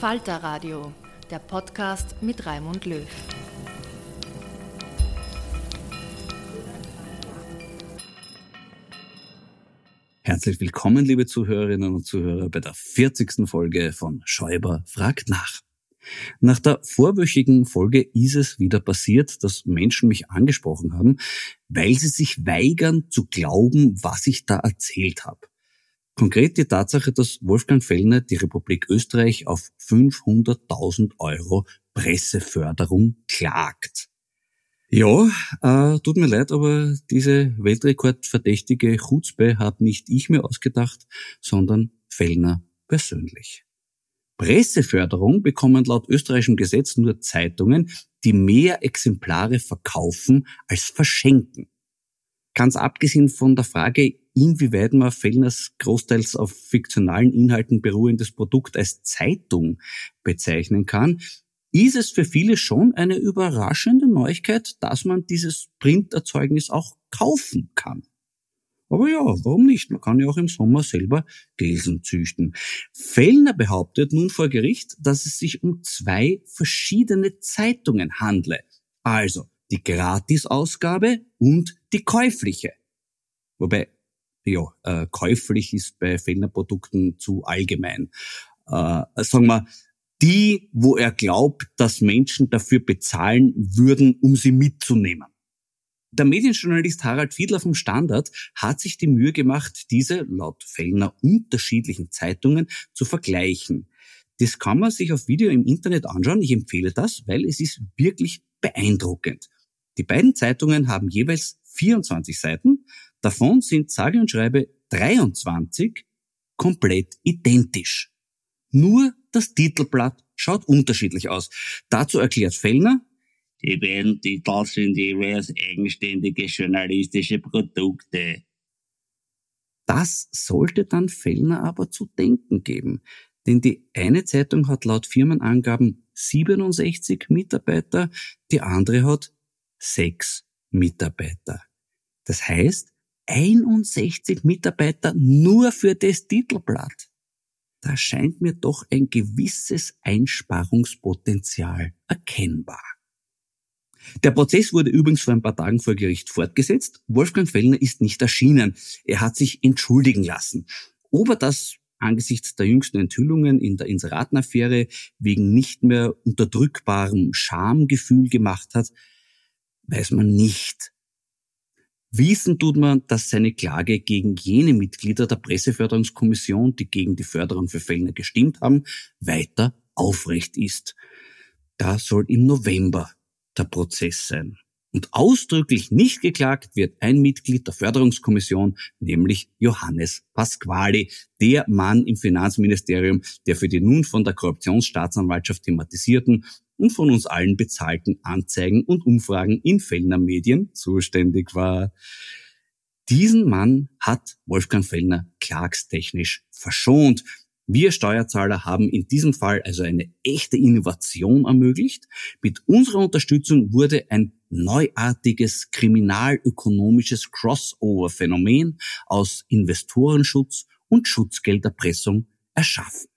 Falter Radio, der Podcast mit Raimund Löw. Herzlich willkommen, liebe Zuhörerinnen und Zuhörer, bei der 40. Folge von Schäuber fragt nach. Nach der vorwöchigen Folge ist es wieder passiert, dass Menschen mich angesprochen haben, weil sie sich weigern zu glauben, was ich da erzählt habe. Konkret die Tatsache, dass Wolfgang Fellner die Republik Österreich auf 500.000 Euro Presseförderung klagt. Ja, äh, tut mir leid, aber diese Weltrekordverdächtige Chutzpe habe nicht ich mir ausgedacht, sondern Fellner persönlich. Presseförderung bekommen laut österreichischem Gesetz nur Zeitungen, die mehr Exemplare verkaufen als verschenken. Ganz abgesehen von der Frage, inwieweit man Fellners großteils auf fiktionalen Inhalten beruhendes Produkt als Zeitung bezeichnen kann, ist es für viele schon eine überraschende Neuigkeit, dass man dieses Printerzeugnis auch kaufen kann. Aber ja, warum nicht? Man kann ja auch im Sommer selber Gelsen züchten. Fellner behauptet nun vor Gericht, dass es sich um zwei verschiedene Zeitungen handle. Also die Gratisausgabe und die käufliche. Wobei ja, äh, käuflich ist bei Fellner-Produkten zu allgemein. Äh, sagen wir, die, wo er glaubt, dass Menschen dafür bezahlen würden, um sie mitzunehmen. Der Medienjournalist Harald Fiedler vom Standard hat sich die Mühe gemacht, diese laut Fellner unterschiedlichen Zeitungen zu vergleichen. Das kann man sich auf Video im Internet anschauen. Ich empfehle das, weil es ist wirklich beeindruckend. Die beiden Zeitungen haben jeweils 24 Seiten Davon sind sage und schreibe 23 komplett identisch. Nur das Titelblatt schaut unterschiedlich aus. Dazu erklärt Fellner, die beiden Titel sind jeweils eigenständige journalistische Produkte. Das sollte dann Fellner aber zu denken geben. Denn die eine Zeitung hat laut Firmenangaben 67 Mitarbeiter, die andere hat 6 Mitarbeiter. Das heißt, 61 Mitarbeiter nur für das Titelblatt. Da scheint mir doch ein gewisses Einsparungspotenzial erkennbar. Der Prozess wurde übrigens vor ein paar Tagen vor Gericht fortgesetzt. Wolfgang Fellner ist nicht erschienen. Er hat sich entschuldigen lassen. Ob er das angesichts der jüngsten Enthüllungen in der Inseratenaffäre wegen nicht mehr unterdrückbarem Schamgefühl gemacht hat, weiß man nicht. Wissen tut man, dass seine Klage gegen jene Mitglieder der Presseförderungskommission, die gegen die Förderung für Fellner gestimmt haben, weiter aufrecht ist. Da soll im November der Prozess sein. Und ausdrücklich nicht geklagt wird ein Mitglied der Förderungskommission, nämlich Johannes Pasquali, der Mann im Finanzministerium, der für die nun von der Korruptionsstaatsanwaltschaft thematisierten und von uns allen bezahlten Anzeigen und Umfragen in Fellner Medien zuständig war. Diesen Mann hat Wolfgang Fellner klagstechnisch verschont. Wir Steuerzahler haben in diesem Fall also eine echte Innovation ermöglicht. Mit unserer Unterstützung wurde ein neuartiges kriminalökonomisches Crossover-Phänomen aus Investorenschutz und Schutzgelderpressung erschaffen.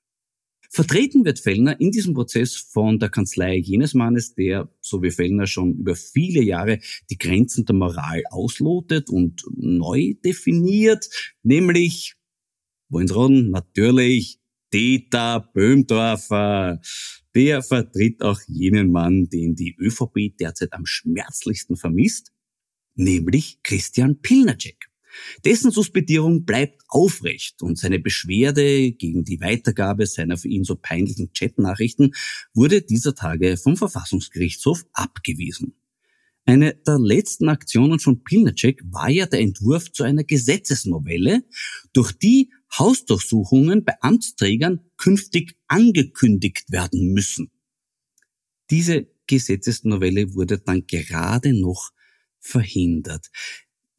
Vertreten wird Fellner in diesem Prozess von der Kanzlei jenes Mannes, der, so wie Fellner schon über viele Jahre die Grenzen der Moral auslotet und neu definiert, nämlich, wollen's raten, natürlich Dieter Böhmdorfer. Der vertritt auch jenen Mann, den die ÖVP derzeit am schmerzlichsten vermisst, nämlich Christian Pilnacek. Dessen Suspendierung bleibt aufrecht und seine Beschwerde gegen die Weitergabe seiner für ihn so peinlichen Chatnachrichten wurde dieser Tage vom Verfassungsgerichtshof abgewiesen. Eine der letzten Aktionen von Pilnacek war ja der Entwurf zu einer Gesetzesnovelle, durch die Hausdurchsuchungen bei Amtsträgern künftig angekündigt werden müssen. Diese Gesetzesnovelle wurde dann gerade noch verhindert.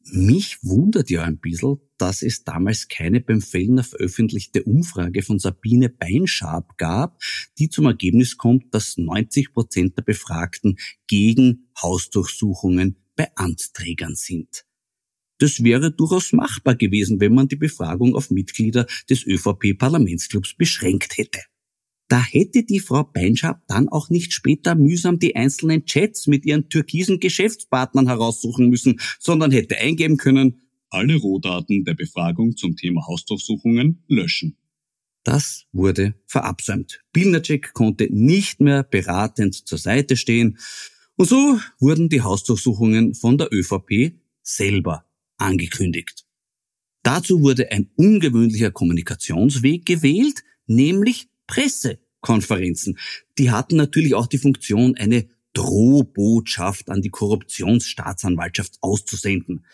Mich wundert ja ein bisschen, dass es damals keine beim Fellner veröffentlichte Umfrage von Sabine Beinschab gab, die zum Ergebnis kommt, dass 90 Prozent der Befragten gegen Hausdurchsuchungen bei Amtsträgern sind. Das wäre durchaus machbar gewesen, wenn man die Befragung auf Mitglieder des ÖVP-Parlamentsclubs beschränkt hätte. Da hätte die Frau Beinschab dann auch nicht später mühsam die einzelnen Chats mit ihren türkisen Geschäftspartnern heraussuchen müssen, sondern hätte eingeben können, alle Rohdaten der Befragung zum Thema Hausdurchsuchungen löschen. Das wurde verabsäumt. Bilnacek konnte nicht mehr beratend zur Seite stehen. Und so wurden die Hausdurchsuchungen von der ÖVP selber angekündigt. Dazu wurde ein ungewöhnlicher Kommunikationsweg gewählt, nämlich Pressekonferenzen. Die hatten natürlich auch die Funktion, eine Drohbotschaft an die Korruptionsstaatsanwaltschaft auszusenden.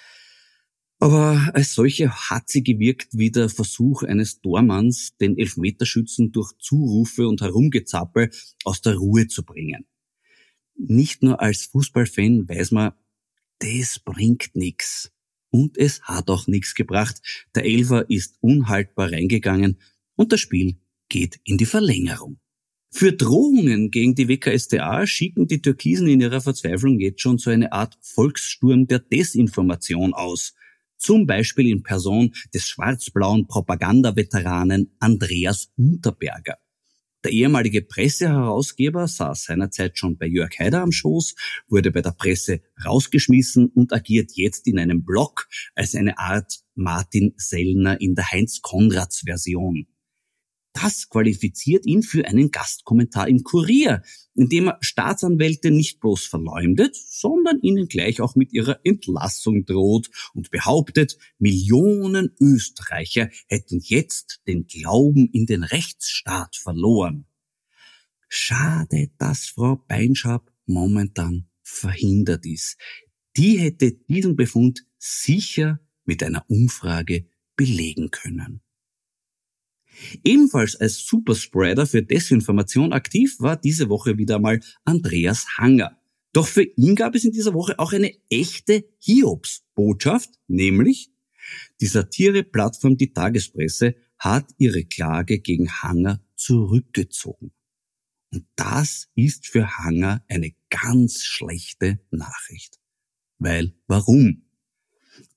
Aber als solche hat sie gewirkt wie der Versuch eines Dormanns, den Elfmeterschützen durch Zurufe und Herumgezappel aus der Ruhe zu bringen. Nicht nur als Fußballfan weiß man, das bringt nix. Und es hat auch nichts gebracht. Der Elfer ist unhaltbar reingegangen und das Spiel geht in die Verlängerung. Für Drohungen gegen die WKStA schicken die Türkisen in ihrer Verzweiflung jetzt schon so eine Art Volkssturm der Desinformation aus. Zum Beispiel in Person des schwarz-blauen Propagandaveteranen Andreas Unterberger. Der ehemalige Presseherausgeber saß seinerzeit schon bei Jörg Haider am Schoß, wurde bei der Presse rausgeschmissen und agiert jetzt in einem Blog als eine Art Martin Sellner in der Heinz-Konrads-Version. Das qualifiziert ihn für einen Gastkommentar im Kurier, in dem er Staatsanwälte nicht bloß verleumdet, sondern ihnen gleich auch mit ihrer Entlassung droht und behauptet, Millionen Österreicher hätten jetzt den Glauben in den Rechtsstaat verloren. Schade, dass Frau Beinschab momentan verhindert ist. Die hätte diesen Befund sicher mit einer Umfrage belegen können. Ebenfalls als Superspreader für Desinformation aktiv war diese Woche wieder mal Andreas Hanger. Doch für ihn gab es in dieser Woche auch eine echte Hiobs-Botschaft, nämlich die Satire-Plattform Die Tagespresse hat ihre Klage gegen Hanger zurückgezogen. Und das ist für Hanger eine ganz schlechte Nachricht. Weil warum?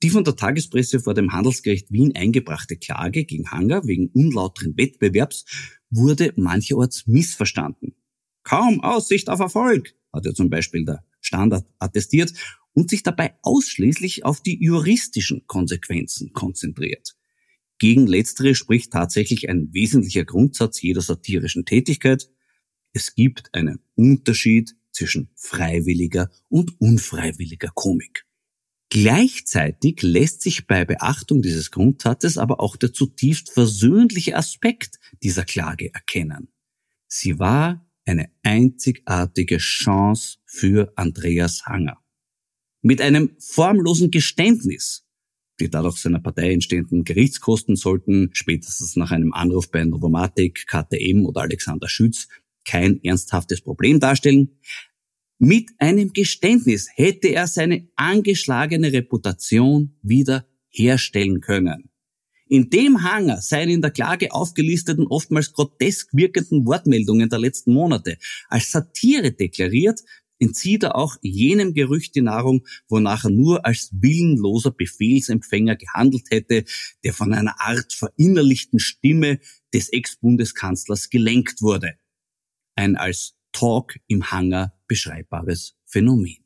Die von der Tagespresse vor dem Handelsgericht Wien eingebrachte Klage gegen Hanger wegen unlauteren Wettbewerbs wurde mancherorts missverstanden. Kaum Aussicht auf Erfolg, hat ja zum Beispiel der Standard attestiert und sich dabei ausschließlich auf die juristischen Konsequenzen konzentriert. Gegen letztere spricht tatsächlich ein wesentlicher Grundsatz jeder satirischen Tätigkeit. Es gibt einen Unterschied zwischen freiwilliger und unfreiwilliger Komik. Gleichzeitig lässt sich bei Beachtung dieses Grundsatzes aber auch der zutiefst versöhnliche Aspekt dieser Klage erkennen. Sie war eine einzigartige Chance für Andreas Hanger. Mit einem formlosen Geständnis, die dadurch seiner Partei entstehenden Gerichtskosten sollten spätestens nach einem Anruf bei Novomatic, KTM oder Alexander Schütz kein ernsthaftes Problem darstellen. Mit einem Geständnis hätte er seine angeschlagene Reputation wieder herstellen können. In dem Hanger seien in der Klage aufgelisteten oftmals grotesk wirkenden Wortmeldungen der letzten Monate als Satire deklariert, entzieht er auch jenem Gerücht die Nahrung, wonach er nur als willenloser Befehlsempfänger gehandelt hätte, der von einer Art verinnerlichten Stimme des Ex-Bundeskanzlers gelenkt wurde. Ein als Talk im Hangar beschreibbares Phänomen.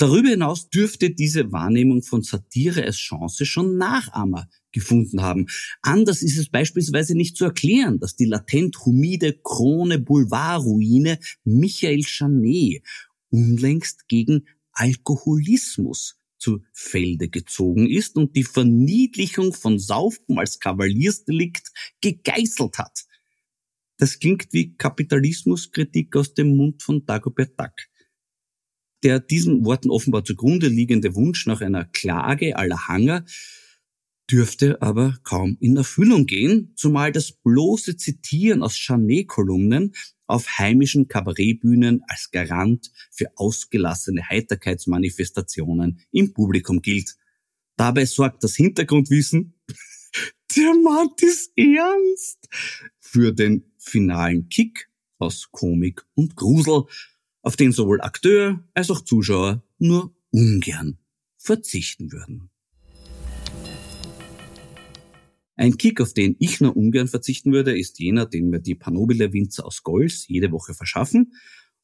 Darüber hinaus dürfte diese Wahrnehmung von Satire als Chance schon Nachahmer gefunden haben. Anders ist es beispielsweise nicht zu erklären, dass die latent humide Krone Boulevardruine Michael Chanet unlängst gegen Alkoholismus zu Felde gezogen ist und die Verniedlichung von Saufen als Kavaliersdelikt gegeißelt hat. Das klingt wie Kapitalismuskritik aus dem Mund von Dagobert Duck. Der diesen Worten offenbar zugrunde liegende Wunsch nach einer Klage aller Hanger dürfte aber kaum in Erfüllung gehen, zumal das bloße Zitieren aus Chanet-Kolumnen auf heimischen Kabarettbühnen als Garant für ausgelassene Heiterkeitsmanifestationen im Publikum gilt. Dabei sorgt das Hintergrundwissen, der meint ist ernst, für den finalen Kick aus Komik und Grusel, auf den sowohl Akteur als auch Zuschauer nur ungern verzichten würden. Ein Kick, auf den ich nur ungern verzichten würde, ist jener, den mir die Panobile Winzer aus Golz jede Woche verschaffen.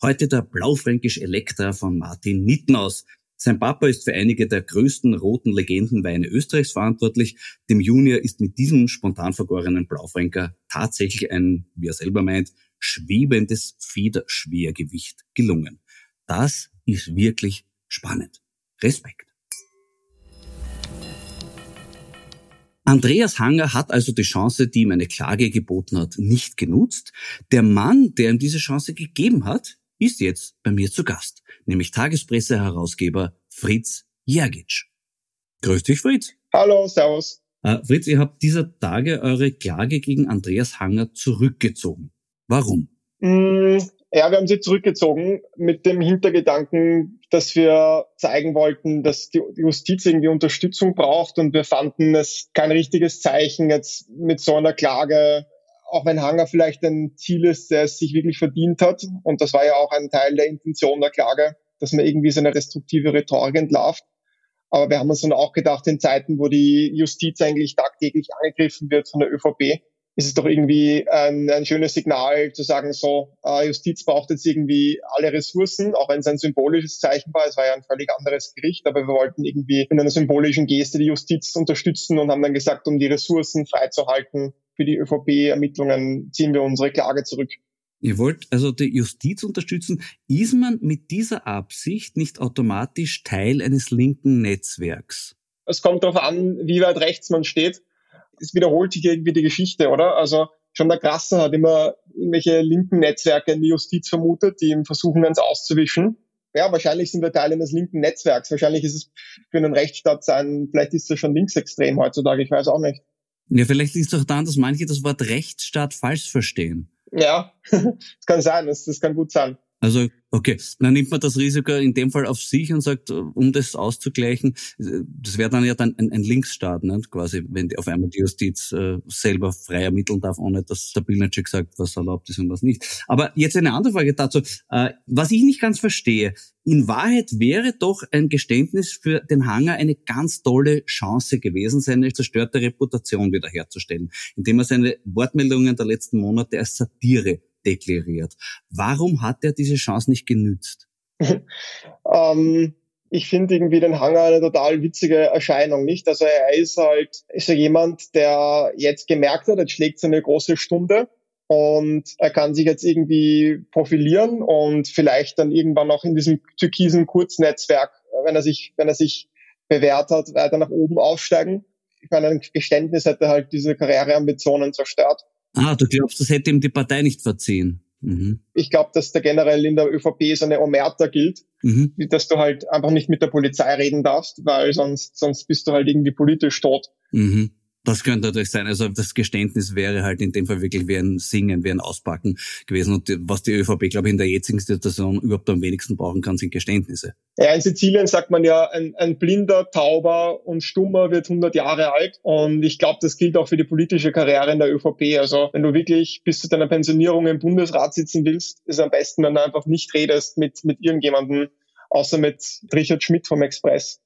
Heute der Blaufränkisch Elektra von Martin Nittenhaus. Sein Papa ist für einige der größten roten Legendenweine Österreichs verantwortlich. Dem Junior ist mit diesem spontan vergorenen Blaufränker tatsächlich ein, wie er selber meint, schwebendes Federschwergewicht gelungen. Das ist wirklich spannend. Respekt. Andreas Hanger hat also die Chance, die ihm eine Klage geboten hat, nicht genutzt. Der Mann, der ihm diese Chance gegeben hat, ist jetzt bei mir zu Gast, nämlich Tagespresse-Herausgeber Fritz Jergic. Grüß dich, Fritz. Hallo, servus. Äh, Fritz, ihr habt dieser Tage eure Klage gegen Andreas Hanger zurückgezogen. Warum? Mm, ja, wir haben sie zurückgezogen mit dem Hintergedanken, dass wir zeigen wollten, dass die Justiz irgendwie Unterstützung braucht und wir fanden es kein richtiges Zeichen jetzt mit so einer Klage, auch wenn Hanger vielleicht ein Ziel ist, der es sich wirklich verdient hat. Und das war ja auch ein Teil der Intention der Klage, dass man irgendwie so eine restriktive Rhetorik entlarvt. Aber wir haben uns dann auch gedacht, in Zeiten, wo die Justiz eigentlich tagtäglich angegriffen wird von der ÖVP, ist es doch irgendwie ein, ein schönes Signal zu sagen, so, äh, Justiz braucht jetzt irgendwie alle Ressourcen, auch wenn es ein symbolisches Zeichen war. Es war ja ein völlig anderes Gericht, aber wir wollten irgendwie in einer symbolischen Geste die Justiz unterstützen und haben dann gesagt, um die Ressourcen freizuhalten für die ÖVP-Ermittlungen, ziehen wir unsere Klage zurück. Ihr wollt also die Justiz unterstützen. Ist man mit dieser Absicht nicht automatisch Teil eines linken Netzwerks? Es kommt darauf an, wie weit rechts man steht es wiederholt sich irgendwie die Geschichte, oder? Also schon der Krasser hat immer irgendwelche linken Netzwerke in die Justiz vermutet, die ihm versuchen, eins auszuwischen. Ja, wahrscheinlich sind wir Teil eines linken Netzwerks. Wahrscheinlich ist es für einen Rechtsstaat sein, vielleicht ist es schon linksextrem heutzutage, ich weiß auch nicht. Ja, vielleicht liegt es doch daran, dass manche das Wort Rechtsstaat falsch verstehen. Ja, das kann sein, das, das kann gut sein. Also, okay, dann nimmt man das Risiko in dem Fall auf sich und sagt, um das auszugleichen, das wäre dann ja dann ein, ein Linksstaat, ne? quasi, wenn die auf einmal die Justiz äh, selber frei ermitteln darf, ohne dass der Bilnacek sagt, was erlaubt ist und was nicht. Aber jetzt eine andere Frage dazu. Äh, was ich nicht ganz verstehe, in Wahrheit wäre doch ein Geständnis für den Hanger eine ganz tolle Chance gewesen, seine zerstörte Reputation wiederherzustellen, indem er seine Wortmeldungen der letzten Monate als Satire deklariert. Warum hat er diese Chance nicht genützt? ähm, ich finde irgendwie den Hanger eine total witzige Erscheinung, nicht? Also er ist halt, ist ja jemand, der jetzt gemerkt hat, jetzt schlägt seine große Stunde und er kann sich jetzt irgendwie profilieren und vielleicht dann irgendwann auch in diesem türkisen Kurznetzwerk, wenn er sich, wenn er sich bewährt hat, weiter nach oben aufsteigen. Ich meine, ein Geständnis hätte halt diese Karriereambitionen zerstört. Ah, du glaubst, das hätte ihm die Partei nicht verziehen? Mhm. Ich glaube, dass da generell in der ÖVP so eine Omerta gilt, mhm. dass du halt einfach nicht mit der Polizei reden darfst, weil sonst, sonst bist du halt irgendwie politisch tot. Mhm. Das könnte natürlich sein. Also das Geständnis wäre halt in dem Fall wirklich wie ein Singen, wie ein Auspacken gewesen. Und was die ÖVP, glaube ich, in der jetzigen Situation überhaupt am wenigsten brauchen kann, sind Geständnisse. Ja, in Sizilien sagt man ja, ein, ein blinder, tauber und stummer wird 100 Jahre alt. Und ich glaube, das gilt auch für die politische Karriere in der ÖVP. Also wenn du wirklich bis zu deiner Pensionierung im Bundesrat sitzen willst, ist es am besten, wenn du einfach nicht redest mit, mit irgendjemandem, außer mit Richard Schmidt vom Express.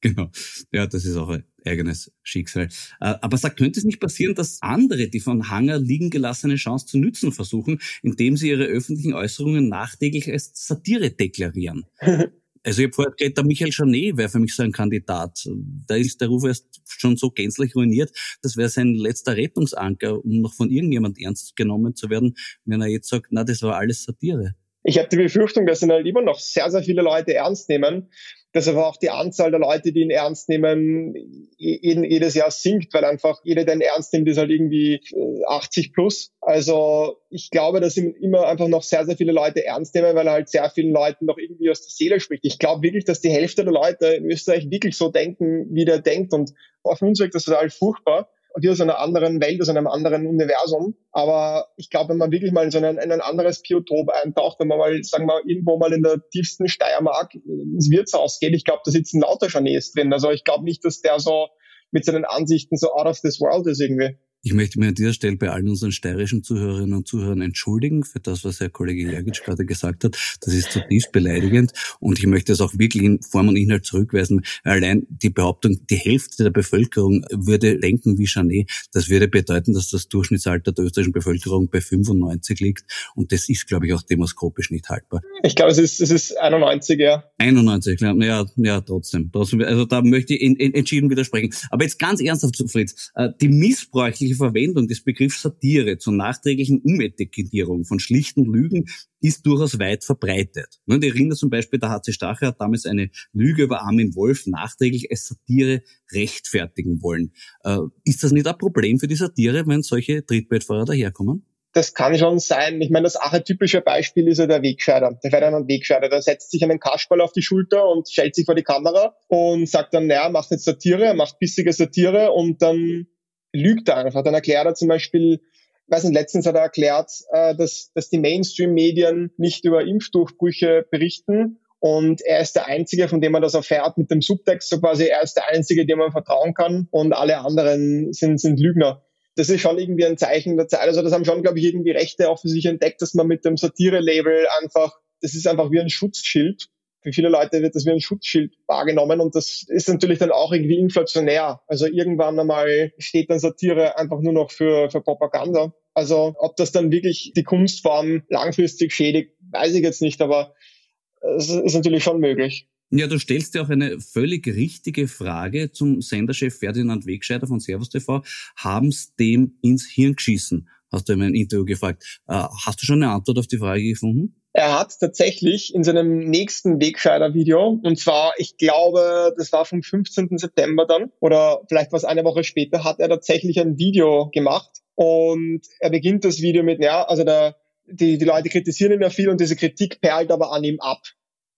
genau. Ja, das ist auch ein eigenes Schicksal. Äh, aber sag, könnte es nicht passieren, dass andere die von Hanger liegen gelassene Chance zu nützen versuchen, indem sie ihre öffentlichen Äußerungen nachträglich als Satire deklarieren? Also ich habe vorher geredet, der Michael Janet wäre für mich so ein Kandidat. Da ist der Ruf erst schon so gänzlich ruiniert, das wäre sein letzter Rettungsanker, um noch von irgendjemand ernst genommen zu werden, wenn er jetzt sagt, na, das war alles Satire. Ich habe die Befürchtung, dass ihn halt immer noch sehr, sehr viele Leute ernst nehmen, dass aber auch die Anzahl der Leute, die ihn ernst nehmen, jedes Jahr sinkt, weil einfach jeder, der ihn ernst nimmt, ist halt irgendwie 80 äh, plus. Also ich glaube, dass ihn immer einfach noch sehr, sehr viele Leute ernst nehmen, weil er halt sehr vielen Leuten noch irgendwie aus der Seele spricht. Ich glaube wirklich, dass die Hälfte der Leute in Österreich wirklich so denken, wie der denkt. Und auf uns wirkt das total furchtbar wie aus einer anderen Welt, aus einem anderen Universum. Aber ich glaube, wenn man wirklich mal in so ein, in ein anderes Biotop eintaucht, wenn man mal, sagen wir, irgendwo mal in der tiefsten Steiermark ins Wirtshaus geht, ich glaube, da sitzen lauter Chanés drin. Also ich glaube nicht, dass der so mit seinen Ansichten so out of this world ist irgendwie. Ich möchte mich an dieser Stelle bei allen unseren steirischen Zuhörerinnen und Zuhörern entschuldigen für das, was Herr Kollege Jergic gerade gesagt hat. Das ist zutiefst beleidigend und ich möchte es auch wirklich in Form und Inhalt zurückweisen. Allein die Behauptung, die Hälfte der Bevölkerung würde lenken wie Janet, das würde bedeuten, dass das Durchschnittsalter der österreichischen Bevölkerung bei 95 liegt und das ist, glaube ich, auch demoskopisch nicht haltbar. Ich glaube, es ist, es ist 91, ja. 91, ja, ja, ja trotzdem. Also da möchte ich entschieden widersprechen. Aber jetzt ganz ernsthaft, Fritz, äh, die missbräuchliche tägliche Verwendung des Begriffs Satire zur nachträglichen Umetikettierung von schlichten Lügen ist durchaus weit verbreitet. Die erinnert zum Beispiel, der HC Stache hat damals eine Lüge über Armin Wolf nachträglich als Satire rechtfertigen wollen. Äh, ist das nicht ein Problem für die Satire, wenn solche Trittbettfahrer daherkommen? das kann schon sein. Ich meine, das archetypische Beispiel ist ja der Wegscheider, der Ferdinand Wegscheider. Der setzt sich einen Kasperl auf die Schulter und stellt sich vor die Kamera und sagt dann, naja, macht jetzt Satire, macht bissige Satire und dann lügt er einfach. Dann erklärt er zum Beispiel, weiß nicht, letztens hat er erklärt, äh, dass, dass die Mainstream-Medien nicht über Impfdurchbrüche berichten und er ist der Einzige, von dem man das erfährt mit dem Subtext, so quasi er ist der Einzige, dem man vertrauen kann und alle anderen sind, sind Lügner. Das ist schon irgendwie ein Zeichen der Zeit. Also das haben schon, glaube ich, irgendwie Rechte auch für sich entdeckt, dass man mit dem Satire-Label einfach, das ist einfach wie ein Schutzschild für viele Leute wird das wie ein Schutzschild wahrgenommen und das ist natürlich dann auch irgendwie inflationär. Also irgendwann einmal steht dann Satire einfach nur noch für, für Propaganda. Also ob das dann wirklich die Kunstform langfristig schädigt, weiß ich jetzt nicht, aber es ist natürlich schon möglich. Ja, du stellst ja auch eine völlig richtige Frage zum Senderchef Ferdinand Wegscheider von Servus TV. Haben's dem ins Hirn geschissen? Hast du in einem Interview gefragt. Äh, hast du schon eine Antwort auf die Frage gefunden? Er hat tatsächlich in seinem nächsten Wegscheider-Video, und zwar, ich glaube, das war vom 15. September dann, oder vielleicht war es eine Woche später, hat er tatsächlich ein Video gemacht. Und er beginnt das Video mit, ja, also der, die, die Leute kritisieren ihn ja viel und diese Kritik perlt aber an ihm ab.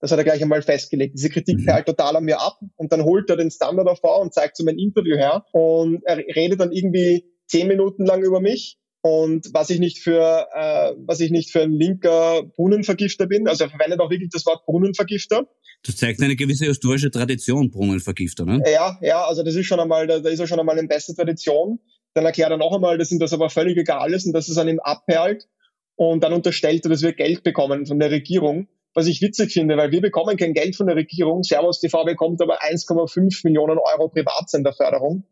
Das hat er gleich einmal festgelegt. Diese Kritik mhm. perlt total an mir ab. Und dann holt er den Standard davor und zeigt so mein Interview her. Und er redet dann irgendwie zehn Minuten lang über mich und was ich nicht für, äh, was ich nicht für ein linker Brunnenvergifter bin, also er verwendet auch wirklich das Wort Brunnenvergifter. Das zeigt eine gewisse historische Tradition, Brunnenvergifter, ne? Ja, ja, also das ist schon einmal, da, da ist er schon einmal in bester Tradition. Dann erklärt er noch einmal, dass ihm das aber völlig egal ist und dass es an ihm abperlt. Und dann unterstellt er, dass wir Geld bekommen von der Regierung. Was ich witzig finde, weil wir bekommen kein Geld von der Regierung. Servus TV bekommt aber 1,5 Millionen Euro Privatsenderförderung.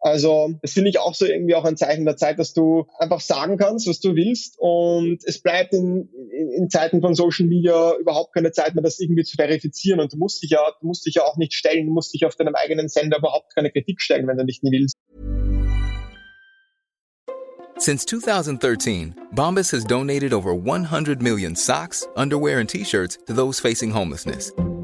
Also das finde ich auch so irgendwie auch ein Zeichen der Zeit, dass du einfach sagen kannst, was du willst und es bleibt in, in, in Zeiten von Social Media überhaupt keine Zeit mehr, das irgendwie zu verifizieren und du musst dich ja, du musst dich ja auch nicht stellen, du musst dich auf deinem eigenen Sender überhaupt keine Kritik stellen, wenn du nicht willst. Since 2013, Bombas has donated over 100 million socks, underwear and T-Shirts to those facing homelessness.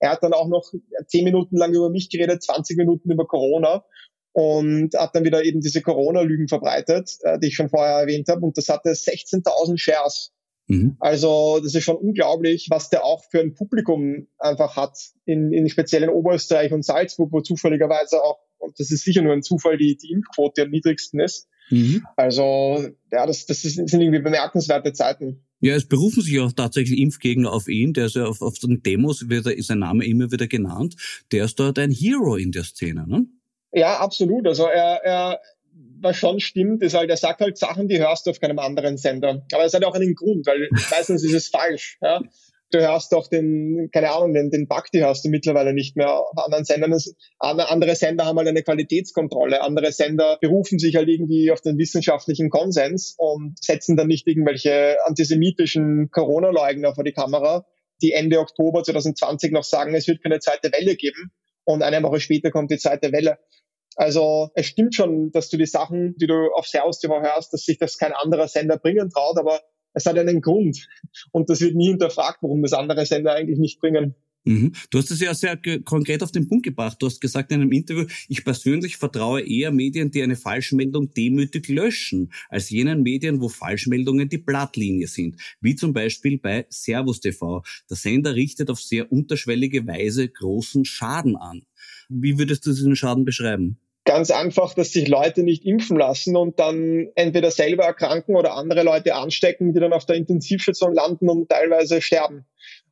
Er hat dann auch noch zehn Minuten lang über mich geredet, 20 Minuten über Corona und hat dann wieder eben diese Corona-Lügen verbreitet, äh, die ich schon vorher erwähnt habe. Und das hatte 16.000 Shares. Mhm. Also das ist schon unglaublich, was der auch für ein Publikum einfach hat, in, in speziell in Oberösterreich und Salzburg, wo zufälligerweise auch, und das ist sicher nur ein Zufall, die, die Impfquote am niedrigsten ist. Mhm. Also ja, das, das sind irgendwie bemerkenswerte Zeiten. Ja, es berufen sich auch tatsächlich Impfgegner auf ihn. Der ist ja auf, auf den Demos, wird er, ist sein Name immer wieder genannt. Der ist dort ein Hero in der Szene, ne? Ja, absolut. Also er, er was schon stimmt, ist halt, er sagt halt Sachen, die hörst du auf keinem anderen Sender. Aber es hat auch einen Grund, weil meistens ist es falsch. Ja? Du hörst auch den, keine Ahnung, den, den Bhakti hörst du mittlerweile nicht mehr auf anderen Sendern. Andere Sender haben halt eine Qualitätskontrolle. Andere Sender berufen sich halt irgendwie auf den wissenschaftlichen Konsens und setzen dann nicht irgendwelche antisemitischen Corona-Leugner vor die Kamera, die Ende Oktober 2020 noch sagen, es wird keine zweite Welle geben. Und eine Woche später kommt die zweite Welle. Also es stimmt schon, dass du die Sachen, die du auf Servus TV hörst, dass sich das kein anderer Sender bringen traut, aber es hat einen Grund. Und das wird nie hinterfragt, warum das andere Sender eigentlich nicht bringen. Mhm. Du hast es ja sehr konkret auf den Punkt gebracht. Du hast gesagt in einem Interview, ich persönlich vertraue eher Medien, die eine Falschmeldung demütig löschen, als jenen Medien, wo Falschmeldungen die Blattlinie sind. Wie zum Beispiel bei Servus TV. Der Sender richtet auf sehr unterschwellige Weise großen Schaden an. Wie würdest du diesen Schaden beschreiben? Ganz einfach, dass sich Leute nicht impfen lassen und dann entweder selber erkranken oder andere Leute anstecken, die dann auf der Intensivstation landen und teilweise sterben.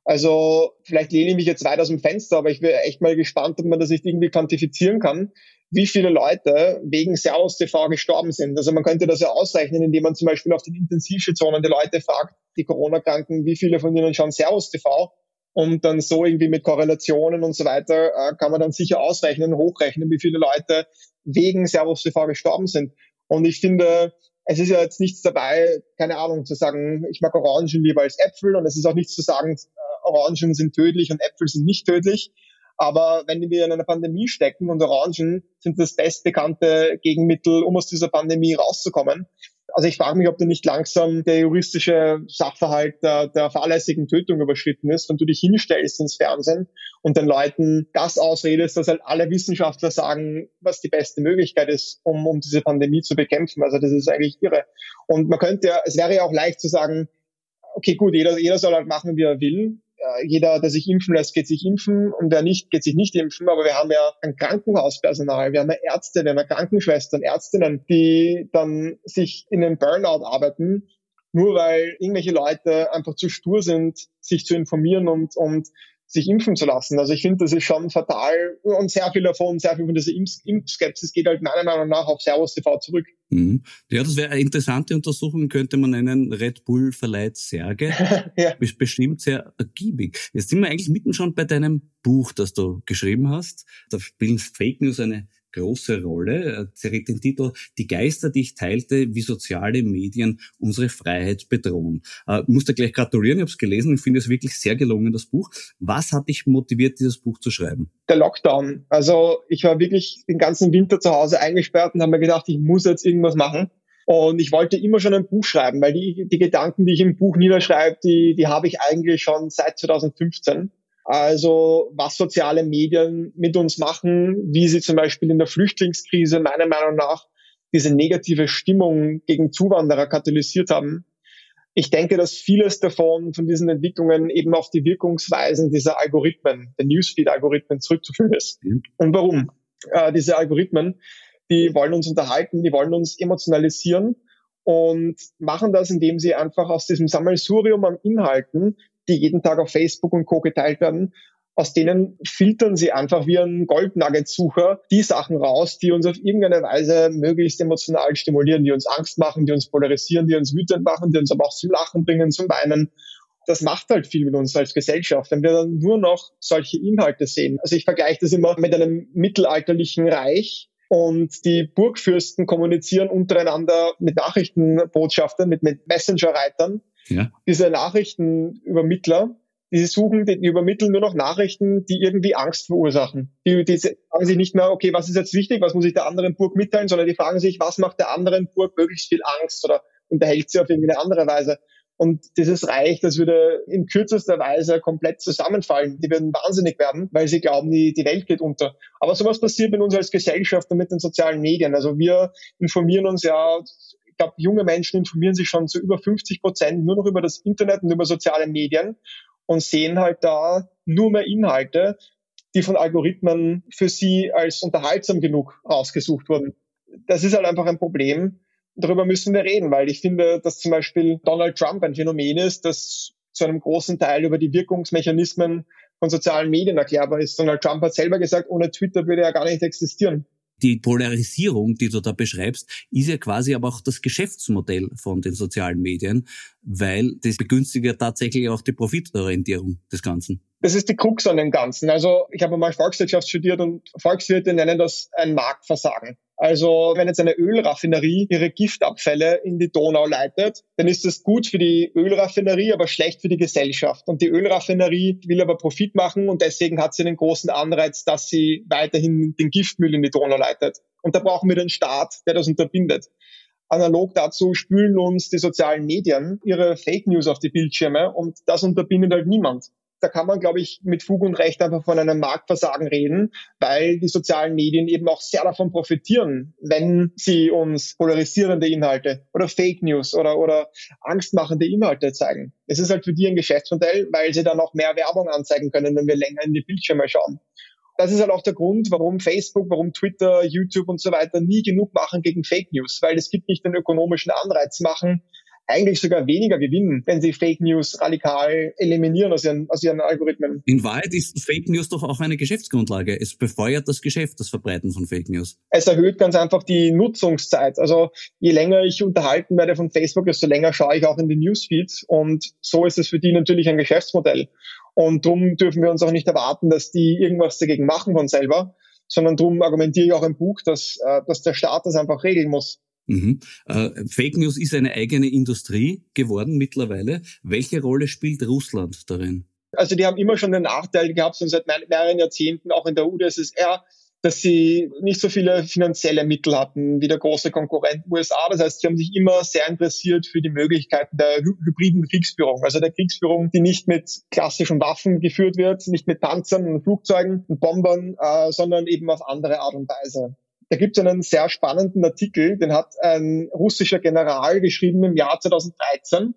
Also vielleicht lehne ich mich jetzt weit aus dem Fenster, aber ich wäre echt mal gespannt, ob man das nicht irgendwie quantifizieren kann, wie viele Leute wegen Servus TV gestorben sind. Also man könnte das ja ausrechnen, indem man zum Beispiel auf den Intensivstationen die Leute fragt, die Corona-Kranken, wie viele von ihnen schauen Servus TV und dann so irgendwie mit Korrelationen und so weiter äh, kann man dann sicher ausrechnen, hochrechnen, wie viele Leute wegen Servus TV gestorben sind. Und ich finde, es ist ja jetzt nichts dabei, keine Ahnung, zu sagen, ich mag Orangen lieber als Äpfel und es ist auch nichts zu sagen, äh, Orangen sind tödlich und Äpfel sind nicht tödlich. Aber wenn wir in einer Pandemie stecken und Orangen sind das bestbekannte Gegenmittel, um aus dieser Pandemie rauszukommen, also ich frage mich, ob da nicht langsam der juristische Sachverhalt der, der fahrlässigen Tötung überschritten ist und du dich hinstellst ins Fernsehen und den Leuten das ausredest, dass halt alle Wissenschaftler sagen, was die beste Möglichkeit ist, um, um diese Pandemie zu bekämpfen. Also das ist eigentlich irre. Und man könnte ja, es wäre ja auch leicht zu sagen, okay, gut, jeder, jeder soll halt machen, wie er will. Äh, jeder, der sich impfen lässt, geht sich impfen und wer nicht, geht sich nicht impfen. Aber wir haben ja ein Krankenhauspersonal, wir haben ja Ärzte, wir haben ja Krankenschwestern, Ärztinnen, die dann sich in den Burnout arbeiten, nur weil irgendwelche Leute einfach zu stur sind, sich zu informieren und, und sich impfen zu lassen. Also ich finde, das ist schon fatal und sehr viel davon, sehr viel von dieser Impfskepsis geht halt meiner Meinung nach auf Servus TV zurück. Mhm. Ja, das wäre eine interessante Untersuchung, könnte man nennen. Red Bull verleiht Särge. ja. Bestimmt sehr ergiebig. Jetzt sind wir eigentlich mitten schon bei deinem Buch, das du geschrieben hast. Da spielen Fake News eine große Rolle. Sie trägt den Titel Die Geister, die ich teilte, wie soziale Medien unsere Freiheit bedrohen. Äh, muss dir gleich gratulieren, ich habe es gelesen, ich finde es wirklich sehr gelungen, das Buch. Was hat dich motiviert, dieses Buch zu schreiben? Der Lockdown. Also ich war wirklich den ganzen Winter zu Hause eingesperrt und habe mir gedacht, ich muss jetzt irgendwas machen. Und ich wollte immer schon ein Buch schreiben, weil die, die Gedanken, die ich im Buch niederschreibe, die, die habe ich eigentlich schon seit 2015. Also was soziale Medien mit uns machen, wie sie zum Beispiel in der Flüchtlingskrise meiner Meinung nach diese negative Stimmung gegen Zuwanderer katalysiert haben. Ich denke, dass vieles davon, von diesen Entwicklungen eben auf die Wirkungsweisen dieser Algorithmen, der Newsfeed-Algorithmen zurückzuführen ist. Mhm. Und warum? Äh, diese Algorithmen, die wollen uns unterhalten, die wollen uns emotionalisieren und machen das, indem sie einfach aus diesem Sammelsurium an Inhalten die jeden Tag auf Facebook und Co. geteilt werden, aus denen filtern sie einfach wie ein Goldnugget-Sucher die Sachen raus, die uns auf irgendeine Weise möglichst emotional stimulieren, die uns Angst machen, die uns polarisieren, die uns wütend machen, die uns aber auch zum Lachen bringen, zum Weinen. das macht halt viel mit uns als Gesellschaft, wenn wir dann nur noch solche Inhalte sehen. Also ich vergleiche das immer mit einem mittelalterlichen Reich, und die Burgfürsten kommunizieren untereinander mit Nachrichtenbotschaftern, mit, mit Messenger-Reitern. Ja. Diese Nachrichtenübermittler, die suchen, die, die übermitteln nur noch Nachrichten, die irgendwie Angst verursachen. Die, die fragen sich nicht mehr, okay, was ist jetzt wichtig, was muss ich der anderen Burg mitteilen, sondern die fragen sich, was macht der anderen Burg möglichst viel Angst oder unterhält sie auf irgendeine andere Weise. Und dieses Reich, das würde in kürzester Weise komplett zusammenfallen. Die würden wahnsinnig werden, weil sie glauben, die, die Welt geht unter. Aber sowas passiert mit uns als Gesellschaft und mit den sozialen Medien. Also wir informieren uns ja, ich glaube, junge Menschen informieren sich schon zu über 50 Prozent nur noch über das Internet und über soziale Medien und sehen halt da nur mehr Inhalte, die von Algorithmen für sie als unterhaltsam genug rausgesucht wurden. Das ist halt einfach ein Problem, darüber müssen wir reden, weil ich finde, dass zum Beispiel Donald Trump ein Phänomen ist, das zu einem großen Teil über die Wirkungsmechanismen von sozialen Medien erklärbar ist. Donald Trump hat selber gesagt, ohne Twitter würde er gar nicht existieren. Die Polarisierung, die du da beschreibst, ist ja quasi aber auch das Geschäftsmodell von den sozialen Medien, weil das begünstigt ja tatsächlich auch die Profitorientierung des Ganzen. Das ist die Krux an dem Ganzen. Also ich habe mal Volkswirtschaft studiert und Volkswirte nennen das ein Marktversagen. Also wenn jetzt eine Ölraffinerie ihre Giftabfälle in die Donau leitet, dann ist das gut für die Ölraffinerie, aber schlecht für die Gesellschaft. Und die Ölraffinerie will aber Profit machen und deswegen hat sie einen großen Anreiz, dass sie weiterhin den Giftmüll in die Donau leitet. Und da brauchen wir den Staat, der das unterbindet. Analog dazu spülen uns die sozialen Medien ihre Fake News auf die Bildschirme und das unterbindet halt niemand da kann man, glaube ich, mit Fug und Recht einfach von einem Marktversagen reden, weil die sozialen Medien eben auch sehr davon profitieren, wenn sie uns polarisierende Inhalte oder Fake News oder, oder angstmachende Inhalte zeigen. Es ist halt für die ein Geschäftsmodell, weil sie dann auch mehr Werbung anzeigen können, wenn wir länger in die Bildschirme schauen. Das ist halt auch der Grund, warum Facebook, warum Twitter, YouTube und so weiter nie genug machen gegen Fake News, weil es gibt nicht den ökonomischen Anreiz machen, eigentlich sogar weniger gewinnen, wenn sie Fake News radikal eliminieren aus ihren, aus ihren Algorithmen. In Wahrheit ist Fake News doch auch eine Geschäftsgrundlage. Es befeuert das Geschäft, das Verbreiten von Fake News. Es erhöht ganz einfach die Nutzungszeit. Also je länger ich unterhalten werde von Facebook, desto länger schaue ich auch in die Newsfeeds und so ist es für die natürlich ein Geschäftsmodell. Und darum dürfen wir uns auch nicht erwarten, dass die irgendwas dagegen machen von selber, sondern darum argumentiere ich auch im Buch, dass, äh, dass der Staat das einfach regeln muss. Mhm. Äh, Fake News ist eine eigene Industrie geworden mittlerweile. Welche Rolle spielt Russland darin? Also die haben immer schon den Nachteil gehabt, schon seit mehreren Jahrzehnten, auch in der UdSSR, dass sie nicht so viele finanzielle Mittel hatten wie der große Konkurrent USA. Das heißt, sie haben sich immer sehr interessiert für die Möglichkeiten der hybriden Kriegsführung, also der Kriegsführung, die nicht mit klassischen Waffen geführt wird, nicht mit Panzern und Flugzeugen und Bombern, äh, sondern eben auf andere Art und Weise. Da gibt es einen sehr spannenden Artikel, den hat ein russischer General geschrieben im Jahr 2013.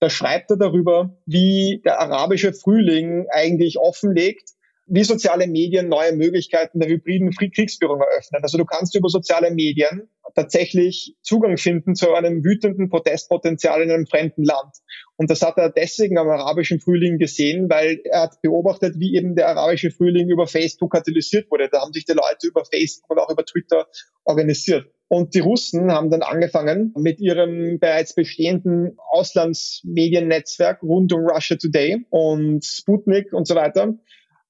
Da schreibt er darüber, wie der arabische Frühling eigentlich offenlegt, wie soziale Medien neue Möglichkeiten der hybriden Kriegsführung eröffnen. Also du kannst über soziale Medien tatsächlich Zugang finden zu einem wütenden Protestpotenzial in einem fremden Land. Und das hat er deswegen am arabischen Frühling gesehen, weil er hat beobachtet, wie eben der arabische Frühling über Facebook katalysiert wurde. Da haben sich die Leute über Facebook und auch über Twitter organisiert. Und die Russen haben dann angefangen mit ihrem bereits bestehenden Auslandsmediennetzwerk rund um Russia Today und Sputnik und so weiter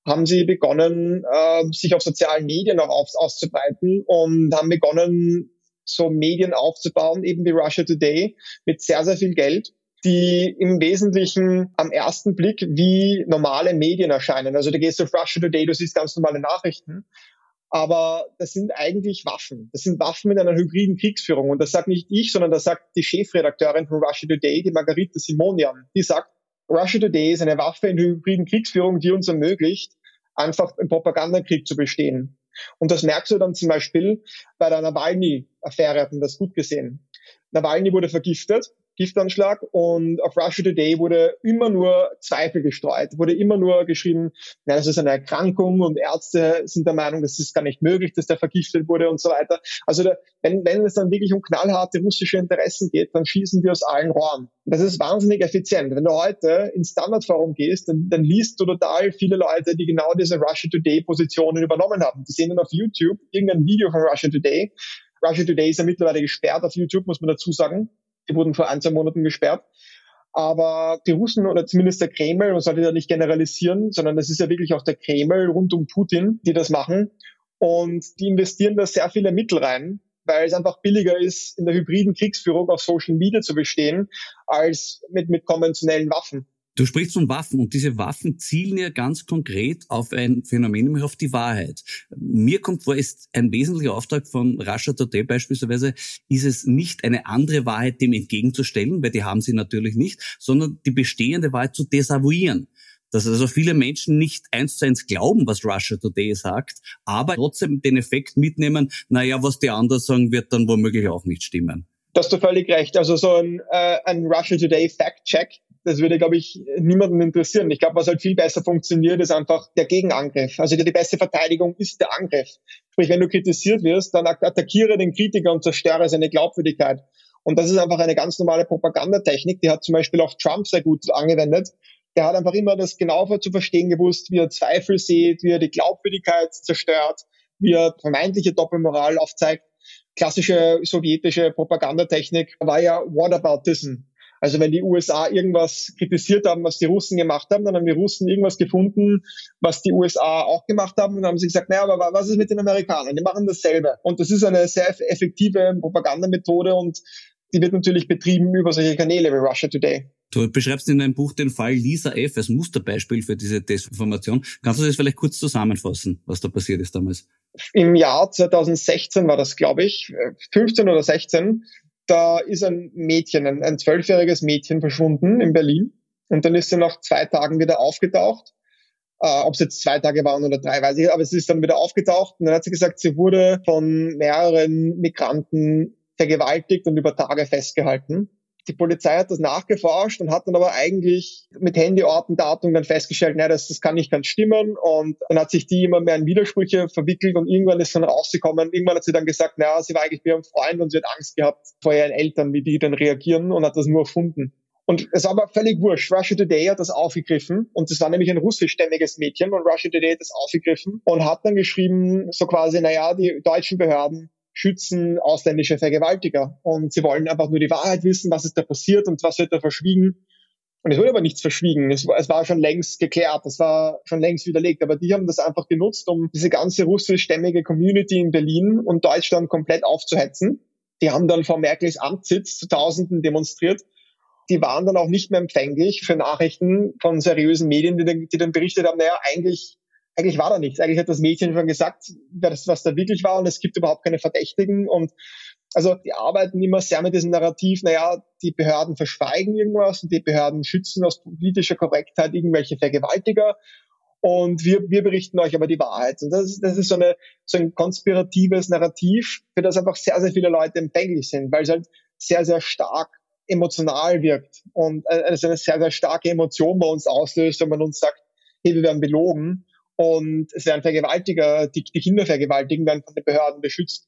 haben sie begonnen, äh, sich auf sozialen Medien auch aus, auszubreiten und haben begonnen, so Medien aufzubauen, eben wie Russia Today, mit sehr, sehr viel Geld die im Wesentlichen am ersten Blick wie normale Medien erscheinen. Also du gehst auf Russia Today, du siehst ganz normale Nachrichten, aber das sind eigentlich Waffen. Das sind Waffen in einer hybriden Kriegsführung. Und das sagt nicht ich, sondern das sagt die Chefredakteurin von Russia Today, die Margarita Simonian. Die sagt, Russia Today ist eine Waffe in der hybriden Kriegsführung, die uns ermöglicht, einfach im Propagandakrieg zu bestehen. Und das merkst du dann zum Beispiel bei der Nawalny-Affäre, hatten das gut gesehen. Nawalny wurde vergiftet Giftanschlag und auf Russia Today wurde immer nur Zweifel gestreut, wurde immer nur geschrieben, na, das ist eine Erkrankung und Ärzte sind der Meinung, das ist gar nicht möglich, dass der vergiftet wurde und so weiter. Also da, wenn, wenn es dann wirklich um knallharte russische Interessen geht, dann schießen die aus allen Rohren. Das ist wahnsinnig effizient. Wenn du heute ins Standardforum gehst, dann, dann liest du total viele Leute, die genau diese Russia Today Positionen übernommen haben. Die sehen dann auf YouTube irgendein Video von Russia Today. Russia Today ist ja mittlerweile gesperrt auf YouTube, muss man dazu sagen. Die wurden vor ein, zwei Monaten gesperrt. Aber die Russen oder zumindest der Kreml, man sollte ja nicht generalisieren, sondern es ist ja wirklich auch der Kreml rund um Putin, die das machen. Und die investieren da sehr viele Mittel rein, weil es einfach billiger ist, in der hybriden Kriegsführung auf Social Media zu bestehen, als mit, mit konventionellen Waffen. Du sprichst von Waffen und diese Waffen zielen ja ganz konkret auf ein Phänomen, nämlich auf die Wahrheit. Mir kommt vor, ist ein wesentlicher Auftrag von Russia Today beispielsweise, ist es nicht eine andere Wahrheit dem entgegenzustellen, weil die haben sie natürlich nicht, sondern die bestehende Wahrheit zu desavouieren dass also viele Menschen nicht eins zu eins glauben, was Russia Today sagt, aber trotzdem den Effekt mitnehmen, naja, was die anderen sagen, wird dann womöglich auch nicht stimmen. Da hast du völlig recht. Also so ein, äh, ein Russia Today Fact-Check, das würde, glaube ich, niemanden interessieren. Ich glaube, was halt viel besser funktioniert, ist einfach der Gegenangriff. Also die beste Verteidigung ist der Angriff. Sprich, wenn du kritisiert wirst, dann attackiere den Kritiker und zerstöre seine Glaubwürdigkeit. Und das ist einfach eine ganz normale Propagandatechnik, die hat zum Beispiel auch Trump sehr gut angewendet der hat einfach immer das genau zu verstehen gewusst, wie er Zweifel sieht, wie er die Glaubwürdigkeit zerstört, wie er vermeintliche Doppelmoral aufzeigt. Klassische sowjetische Propagandatechnik war ja Whataboutism. Also wenn die USA irgendwas kritisiert haben, was die Russen gemacht haben, dann haben die Russen irgendwas gefunden, was die USA auch gemacht haben und dann haben sie gesagt, naja, aber was ist mit den Amerikanern? Die machen dasselbe. Und das ist eine sehr effektive Propagandamethode und die wird natürlich betrieben über solche Kanäle wie Russia Today. Du beschreibst in deinem Buch den Fall Lisa F. als Musterbeispiel für diese Desinformation. Kannst du das vielleicht kurz zusammenfassen, was da passiert ist damals? Im Jahr 2016 war das, glaube ich, 15 oder 16. Da ist ein Mädchen, ein zwölfjähriges Mädchen verschwunden in Berlin. Und dann ist sie nach zwei Tagen wieder aufgetaucht. Äh, Ob es jetzt zwei Tage waren oder drei, weiß ich, aber es ist dann wieder aufgetaucht. Und dann hat sie gesagt, sie wurde von mehreren Migranten vergewaltigt und über Tage festgehalten. Die Polizei hat das nachgeforscht und hat dann aber eigentlich mit Handy, Ort und Datum dann festgestellt, naja, das, das kann nicht ganz stimmen. Und dann hat sich die immer mehr in Widersprüche verwickelt und irgendwann ist dann rausgekommen. Irgendwann hat sie dann gesagt, naja, sie war eigentlich mit ihrem Freund und sie hat Angst gehabt vor ihren Eltern, wie die dann reagieren und hat das nur erfunden. Und es war aber völlig wurscht. Russia Today hat das aufgegriffen und das war nämlich ein russischstämmiges Mädchen und Russia Today hat das aufgegriffen und hat dann geschrieben, so quasi, naja, die deutschen Behörden schützen ausländische Vergewaltiger. Und sie wollen einfach nur die Wahrheit wissen, was ist da passiert und was wird da verschwiegen. Und es wurde aber nichts verschwiegen. Es, es war schon längst geklärt. Es war schon längst widerlegt. Aber die haben das einfach genutzt, um diese ganze russischstämmige Community in Berlin und Deutschland komplett aufzuhetzen. Die haben dann vor Merkels Amtssitz zu Tausenden demonstriert. Die waren dann auch nicht mehr empfänglich für Nachrichten von seriösen Medien, die die dann berichtet haben, naja, eigentlich eigentlich war da nichts. Eigentlich hat das Mädchen schon gesagt, was da wirklich war und es gibt überhaupt keine Verdächtigen und also die arbeiten immer sehr mit diesem Narrativ, naja, die Behörden verschweigen irgendwas und die Behörden schützen aus politischer Korrektheit irgendwelche Vergewaltiger und wir, wir berichten euch aber die Wahrheit. Und das ist, das ist so, eine, so ein konspiratives Narrativ, für das einfach sehr, sehr viele Leute empfänglich sind, weil es halt sehr, sehr stark emotional wirkt und also eine sehr, sehr starke Emotion bei uns auslöst, wenn man uns sagt, hey, wir werden belogen und es werden Vergewaltiger, die, die Kinder vergewaltigen, werden von den Behörden beschützt.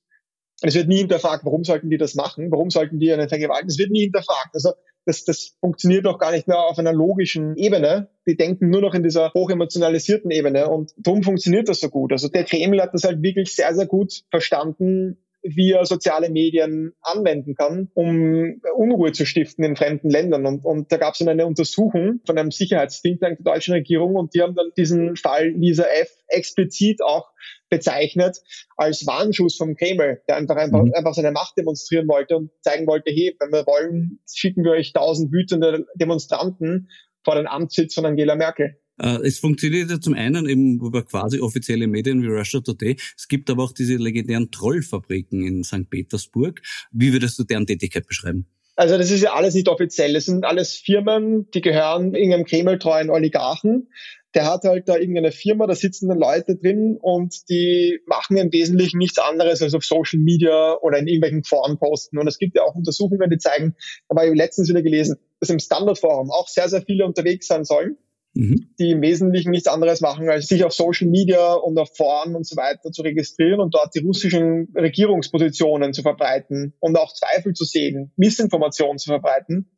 Und es wird nie hinterfragt, warum sollten die das machen? Warum sollten die einen vergewaltigen? Es wird nie hinterfragt. Also das, das funktioniert doch gar nicht mehr auf einer logischen Ebene. Die denken nur noch in dieser hochemotionalisierten Ebene und darum funktioniert das so gut. Also der Kreml hat das halt wirklich sehr, sehr gut verstanden, wie er soziale Medien anwenden kann, um Unruhe zu stiften in fremden Ländern. Und, und da gab es dann eine Untersuchung von einem Sicherheitsthinktank der deutschen Regierung und die haben dann diesen Fall Lisa F. explizit auch bezeichnet als Warnschuss vom Kreml, der einfach, einfach, mhm. einfach seine Macht demonstrieren wollte und zeigen wollte, hey, wenn wir wollen, schicken wir euch tausend wütende Demonstranten vor den Amtssitz von Angela Merkel. Äh, es funktioniert ja zum einen eben über quasi offizielle Medien wie Russia Today. Es gibt aber auch diese legendären Trollfabriken in St. Petersburg. Wie würdest du deren Tätigkeit beschreiben? Also das ist ja alles nicht offiziell. Das sind alles Firmen, die gehören irgendeinem Kreml-treuen Oligarchen. Der hat halt da irgendeine Firma, da sitzen dann Leute drin und die machen im Wesentlichen nichts anderes als auf Social Media oder in irgendwelchen Foren posten. Und es gibt ja auch Untersuchungen, die zeigen, da habe ich letztens wieder gelesen, dass im Standardforum auch sehr, sehr viele unterwegs sein sollen mhm. die im Wesentlichen nichts anderes machen, als sich auf Social Media und auf Foren und so weiter zu registrieren und dort die russischen Regierungspositionen zu verbreiten und auch Zweifel zu sehen, Missinformation zu verbreiten.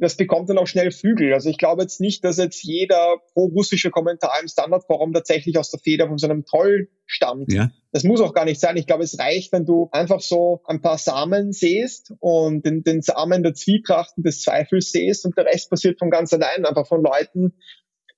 das bekommt dann auch schnell Flügel. Also ich glaube jetzt nicht, dass jetzt jeder pro-russische Kommentar im Standardforum tatsächlich aus der Feder von so einem Troll stammt. Ja. Das muss auch gar nicht sein. Ich glaube, es reicht, wenn du einfach so ein paar Samen säst und den, den Samen der Zwietracht und des Zweifels säst und der Rest passiert von ganz allein, einfach von Leuten,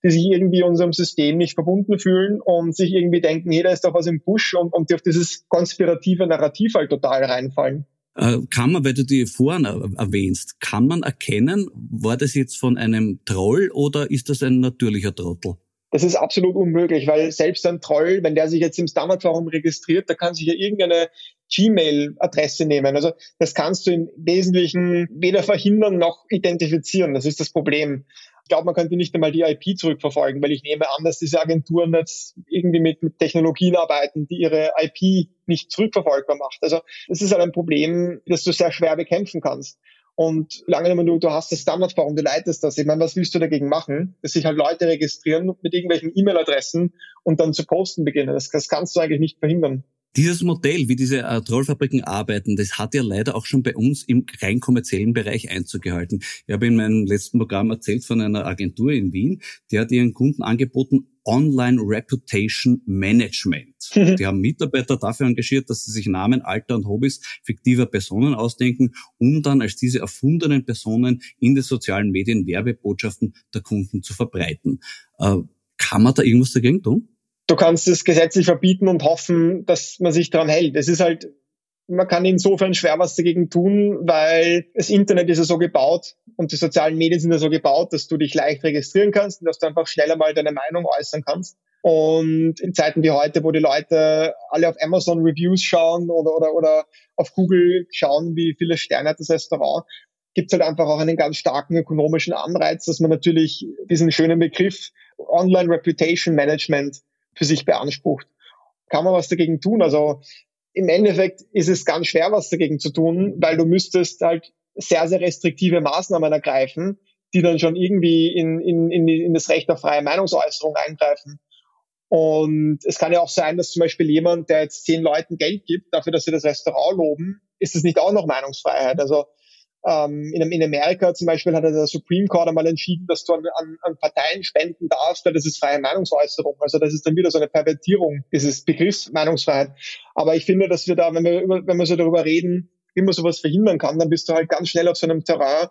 die sich irgendwie unserem System nicht verbunden fühlen und sich irgendwie denken, jeder ist doch was im Busch und, und die auf dieses konspirative Narrativ halt total reinfallen. Äh, kann man, weil du die vorhin erwähnst, kann man erkennen, war das jetzt von einem Troll oder ist das ein natürlicher Trottel? Das ist absolut unmöglich, weil selbst ein Troll, wenn der sich jetzt im Standardforum registriert, da kann sich ja irgendeine Gmail-Adresse nehmen. Also das kannst du im Wesentlichen weder verhindern noch identifizieren. Das ist das Problem glaube, man könnte nicht einmal die IP zurückverfolgen, weil ich nehme an, dass diese Agenturen jetzt irgendwie mit, mit Technologien arbeiten, die ihre IP nicht zurückverfolgbar macht. Also das ist halt ein Problem, das du sehr schwer bekämpfen kannst. Und lange du, du hast das Standardforum, du leitest das. Ich meine, was willst du dagegen machen? Dass sich halt Leute registrieren mit irgendwelchen E-Mail-Adressen und dann zu posten beginnen. Das, das kannst du eigentlich nicht verhindern. Dieses Modell, wie diese äh, Trollfabriken arbeiten, das hat ja leider auch schon bei uns im rein kommerziellen Bereich Einzug gehalten. Ich habe in meinem letzten Programm erzählt von einer Agentur in Wien, die hat ihren Kunden angeboten, Online Reputation Management. Die haben Mitarbeiter dafür engagiert, dass sie sich Namen, Alter und Hobbys fiktiver Personen ausdenken, um dann als diese erfundenen Personen in den sozialen Medien Werbebotschaften der Kunden zu verbreiten. Äh, kann man da irgendwas dagegen tun? Du kannst es gesetzlich verbieten und hoffen, dass man sich daran hält. Es ist halt, man kann insofern schwer was dagegen tun, weil das Internet ist ja so gebaut und die sozialen Medien sind ja so gebaut, dass du dich leicht registrieren kannst und dass du einfach schneller mal deine Meinung äußern kannst. Und in Zeiten wie heute, wo die Leute alle auf Amazon Reviews schauen oder, oder, oder auf Google schauen, wie viele Sterne hat das Restaurant, gibt es halt einfach auch einen ganz starken ökonomischen Anreiz, dass man natürlich diesen schönen Begriff Online Reputation Management für sich beansprucht. Kann man was dagegen tun? Also im Endeffekt ist es ganz schwer, was dagegen zu tun, weil du müsstest halt sehr, sehr restriktive Maßnahmen ergreifen, die dann schon irgendwie in, in, in, in das Recht auf freie Meinungsäußerung eingreifen. Und es kann ja auch sein, dass zum Beispiel jemand, der jetzt zehn Leuten Geld gibt, dafür, dass sie das Restaurant loben, ist es nicht auch noch Meinungsfreiheit. Also ähm, in, in, Amerika zum Beispiel hat der Supreme Court einmal entschieden, dass du an, an, an Parteien spenden darfst, weil das ist freie Meinungsäußerung. Also das ist dann wieder so eine Pervertierung dieses Begriffs Meinungsfreiheit. Aber ich finde, dass wir da, wenn wir, wenn wir so darüber reden, man sowas verhindern kann, dann bist du halt ganz schnell auf so einem Terrain,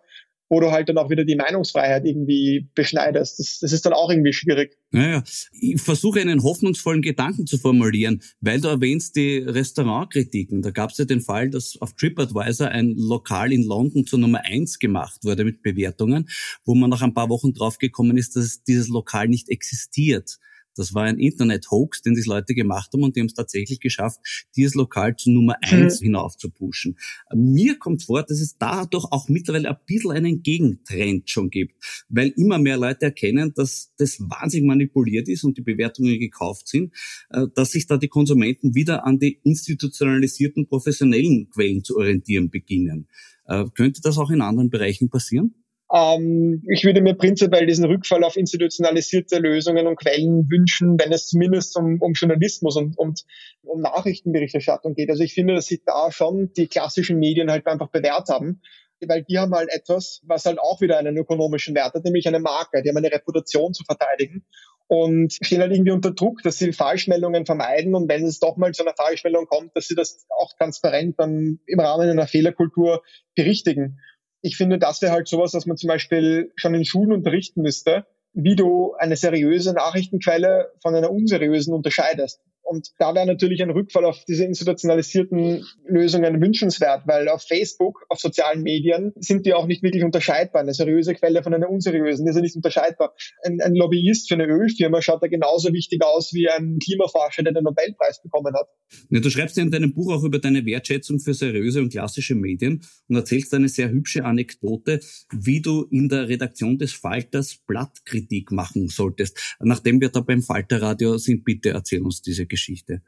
wo du halt dann auch wieder die Meinungsfreiheit irgendwie beschneidest. Das, das ist dann auch irgendwie schwierig. Naja, ich versuche einen hoffnungsvollen Gedanken zu formulieren, weil du erwähnst die Restaurantkritiken. Da gab es ja den Fall, dass auf TripAdvisor ein Lokal in London zur Nummer eins gemacht wurde mit Bewertungen, wo man nach ein paar Wochen draufgekommen ist, dass dieses Lokal nicht existiert. Das war ein Internet-Hoax, den die Leute gemacht haben und die haben es tatsächlich geschafft, dieses Lokal zu Nummer eins mhm. hinauf zu pushen. Mir kommt vor, dass es dadurch auch mittlerweile ein bisschen einen Gegentrend schon gibt, weil immer mehr Leute erkennen, dass das wahnsinnig manipuliert ist und die Bewertungen gekauft sind, äh, dass sich da die Konsumenten wieder an die institutionalisierten professionellen Quellen zu orientieren beginnen. Äh, könnte das auch in anderen Bereichen passieren? Ähm, ich würde mir prinzipiell diesen Rückfall auf institutionalisierte Lösungen und Quellen wünschen, wenn es zumindest um, um Journalismus und, und um Nachrichtenberichterstattung geht. Also ich finde, dass sich da schon die klassischen Medien halt einfach bewährt haben weil die haben halt etwas, was halt auch wieder einen ökonomischen Wert hat, nämlich eine Marke. Die haben eine Reputation zu verteidigen und stehen halt irgendwie unter Druck, dass sie Falschmeldungen vermeiden und wenn es doch mal zu einer Falschmeldung kommt, dass sie das auch transparent dann im Rahmen einer Fehlerkultur berichtigen ich finde, das wäre halt sowas, was man zum Beispiel schon in Schulen unterrichten müsste, wie du eine seriöse Nachrichtenquelle von einer unseriösen unterscheidest. Und da wäre natürlich ein Rückfall auf diese institutionalisierten Lösungen wünschenswert, weil auf Facebook, auf sozialen Medien sind die auch nicht wirklich unterscheidbar. Eine seriöse Quelle von einer unseriösen ist ja nicht unterscheidbar. Ein, ein Lobbyist für eine Ölfirma schaut da genauso wichtig aus wie ein Klimaforscher, der den Nobelpreis bekommen hat. Ja, du schreibst ja in deinem Buch auch über deine Wertschätzung für seriöse und klassische Medien und erzählst eine sehr hübsche Anekdote, wie du in der Redaktion des Falters Blattkritik machen solltest. Nachdem wir da beim Falterradio sind, bitte erzähl uns diese Geschichte. Geschichte?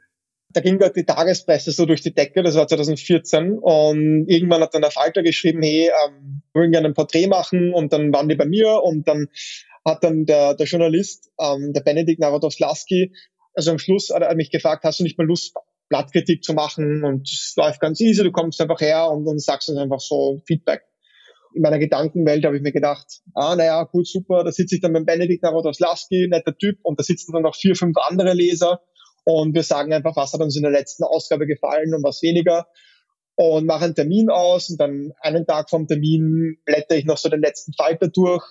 Da ging gerade die Tagespresse so durch die Decke, das war 2014 und irgendwann hat dann der Falter geschrieben, hey, ähm, wir wollen gerne ein Porträt machen und dann waren die bei mir und dann hat dann der, der Journalist, ähm, der Benedikt Narodowski, also am Schluss hat er mich gefragt, hast du nicht mal Lust, Blattkritik zu machen und es läuft ganz easy, du kommst einfach her und dann sagst uns einfach so Feedback. in meiner Gedankenwelt habe ich mir gedacht, ah, naja, gut, super, da sitze ich dann mit Benedikt Narodowski, netter Typ, und da sitzen dann noch vier, fünf andere Leser und wir sagen einfach, was hat uns in der letzten Ausgabe gefallen und was weniger. Und mache einen Termin aus und dann einen Tag vom Termin blätter ich noch so den letzten Falter durch.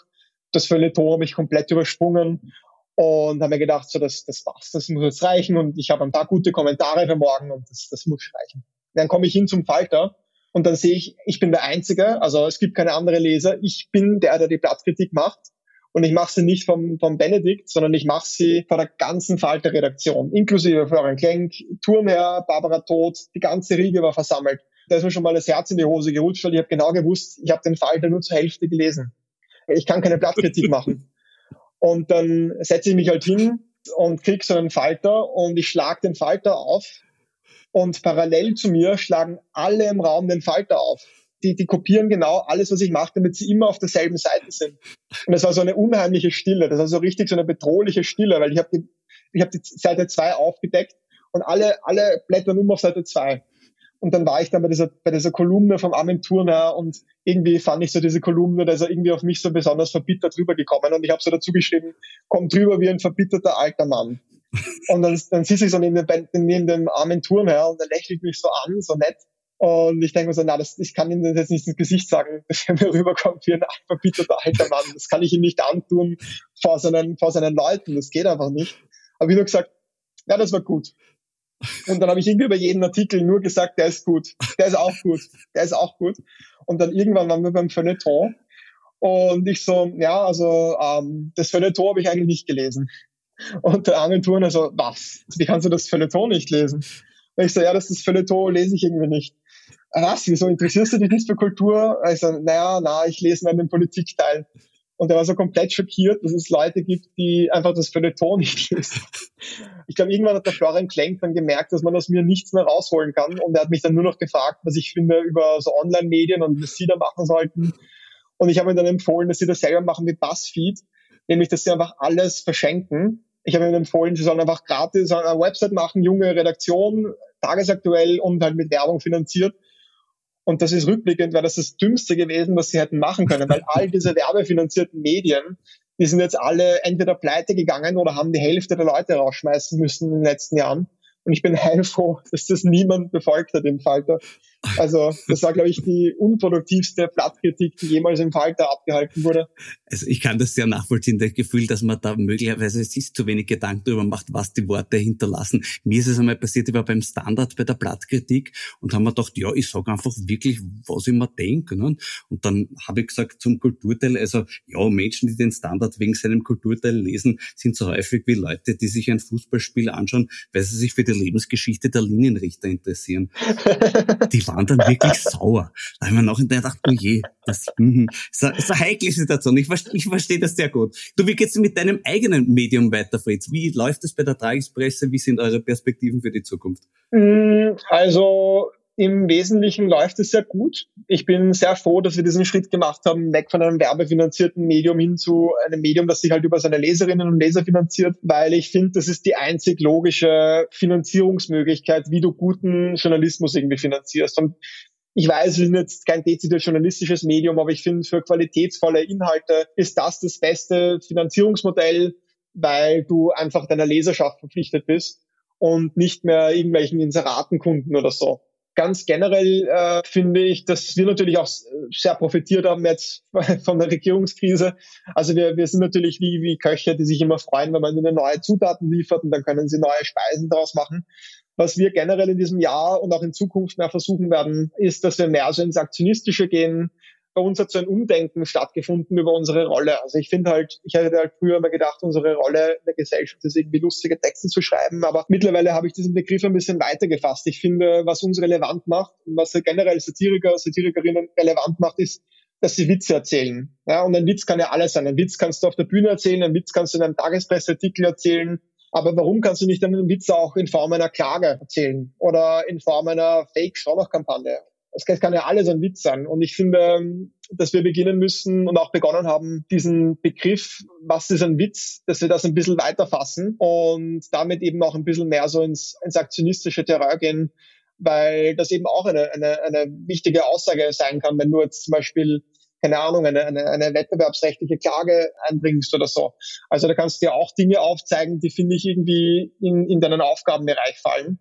Das Feuilleton habe ich komplett übersprungen und habe mir gedacht, so das, das passt, das muss jetzt reichen. Und ich habe ein paar gute Kommentare für morgen und das, das muss reichen. Dann komme ich hin zum Falter und dann sehe ich, ich bin der Einzige, also es gibt keine andere Leser, ich bin der, der die Plattkritik macht und ich mache sie nicht vom, vom Benedikt, sondern ich mache sie vor der ganzen Falter-Redaktion, inklusive Florian Klenk, Turmherr, Barbara Todt, die ganze Riege war versammelt da ist mir schon mal das Herz in die Hose gerutscht, weil ich habe genau gewusst, ich habe den Falter nur zur Hälfte gelesen. Ich kann keine Blattkritik machen. Und dann setze ich mich halt hin und krieg so einen Falter und ich schlag den Falter auf und parallel zu mir schlagen alle im Raum den Falter auf. Die, die kopieren genau alles, was ich mache, damit sie immer auf derselben Seite sind. Und das war so eine unheimliche Stille. Das war so richtig so eine bedrohliche Stille, weil ich habe die, ich hab die Seite 2 aufgedeckt und alle, alle blättern um auf Seite 2. Und dann war ich dann bei dieser, bei dieser Kolumne vom Armin Turner und irgendwie fand ich so diese Kolumne, da ist er irgendwie auf mich so besonders verbittert rübergekommen und ich habe so dazu geschrieben, kommt drüber wie ein verbitterter alter Mann. Und dann, dann sitze ich so neben dem, neben dem Armin Turner und er lächelt mich so an, so nett. Und ich denke mir so, na, das, ich kann das jetzt nicht ins Gesicht sagen, dass er mir rüberkommt wie ein verbitterter alter Mann. Das kann ich ihm nicht antun vor seinen, vor seinen Leuten. Das geht einfach nicht. Aber wie nur gesagt, ja, das war gut. Und dann habe ich irgendwie bei jedem Artikel nur gesagt, der ist gut, der ist auch gut, der ist auch gut. Und dann irgendwann waren wir beim Feuilleton und ich so, ja, also ähm, das Feuilleton habe ich eigentlich nicht gelesen. Und der Agenturen also, was? Wie kannst du das Feuilleton nicht lesen? Und ich so, ja, das, das Feuilleton lese ich irgendwie nicht. Was? Wieso interessierst du dich nicht für Kultur? Also, naja, na, ich lese mal den Politikteil. Und er war so komplett schockiert, dass es Leute gibt, die einfach das Feuilleton nicht lesen. Ich glaube, irgendwann hat der Florian Klenk dann gemerkt, dass man aus mir nichts mehr rausholen kann. Und er hat mich dann nur noch gefragt, was ich finde über so Online-Medien und was sie da machen sollten. Und ich habe ihm dann empfohlen, dass sie das selber machen wie BuzzFeed, nämlich, dass sie einfach alles verschenken. Ich habe ihnen empfohlen, sie sollen einfach gratis eine Website machen, junge Redaktion, tagesaktuell und halt mit Werbung finanziert und das ist rückblickend, wäre das das Dümmste gewesen, was sie hätten machen können, weil all diese werbefinanzierten Medien, die sind jetzt alle entweder pleite gegangen oder haben die Hälfte der Leute rausschmeißen müssen in den letzten Jahren. Und ich bin heilfroh, dass das niemand befolgt hat im Falter. Also das war, glaube ich, die unproduktivste Blattkritik, die jemals im Falter abgehalten wurde. Also ich kann das sehr nachvollziehen, das Gefühl, dass man da möglicherweise sich zu wenig Gedanken darüber macht, was die Worte hinterlassen. Mir ist es einmal passiert, ich war beim Standard bei der Blattkritik und haben mir gedacht, ja, ich sage einfach wirklich, was ich mir denke. Ne? Und dann habe ich gesagt zum Kulturteil, also ja, Menschen, die den Standard wegen seinem Kulturteil lesen, sind so häufig wie Leute, die sich ein Fußballspiel anschauen, weil sie sich für die Lebensgeschichte der Linienrichter interessieren. Die waren dann wirklich sauer. Da habe ich mir nachher gedacht, oh je, das mm, ist, eine, ist eine heikle Situation. Ich, ich verstehe das sehr gut. Du, wie geht's mit deinem eigenen Medium weiter, Fritz? Wie läuft es bei der Tagespresse? Wie sind eure Perspektiven für die Zukunft? Mm, also im Wesentlichen läuft es sehr gut. Ich bin sehr froh, dass wir diesen Schritt gemacht haben, weg von einem werbefinanzierten Medium hin zu einem Medium, das sich halt über seine Leserinnen und Leser finanziert, weil ich finde, das ist die einzig logische Finanzierungsmöglichkeit, wie du guten Journalismus irgendwie finanzierst. Und ich weiß, wir sind jetzt kein dezidiert journalistisches Medium, aber ich finde, für qualitätsvolle Inhalte ist das das beste Finanzierungsmodell, weil du einfach deiner Leserschaft verpflichtet bist und nicht mehr irgendwelchen Inseratenkunden oder so ganz generell äh, finde ich, dass wir natürlich auch sehr profitiert haben jetzt von der Regierungskrise. Also wir, wir sind natürlich wie, wie Köche, die sich immer freuen, wenn man ihnen neue Zutaten liefert und dann können sie neue Speisen daraus machen. Was wir generell in diesem Jahr und auch in Zukunft mehr versuchen werden, ist, dass wir mehr so ins Aktionistische gehen, bei uns hat so ein Umdenken stattgefunden über unsere Rolle. Also ich finde halt, ich hätte halt früher immer gedacht, unsere Rolle in der Gesellschaft ist irgendwie lustige Texte zu schreiben, aber mittlerweile habe ich diesen Begriff ein bisschen weitergefasst. Ich finde, was uns relevant macht und was generell Satiriker, Satirikerinnen relevant macht, ist, dass sie Witze erzählen. Ja, und ein Witz kann ja alles sein. Ein Witz kannst du auf der Bühne erzählen, ein Witz kannst du in einem Tagespresseartikel erzählen. Aber warum kannst du nicht einen Witz auch in Form einer Klage erzählen oder in Form einer Fake-Schaunoch-Kampagne es kann ja alles ein Witz sein. Und ich finde, dass wir beginnen müssen und auch begonnen haben, diesen Begriff, was ist ein Witz, dass wir das ein bisschen weiterfassen und damit eben auch ein bisschen mehr so ins, ins aktionistische Terrain gehen, weil das eben auch eine, eine, eine wichtige Aussage sein kann, wenn du jetzt zum Beispiel keine Ahnung, eine, eine, eine wettbewerbsrechtliche Klage einbringst oder so. Also da kannst du dir auch Dinge aufzeigen, die finde ich irgendwie in, in deinen Aufgabenbereich fallen.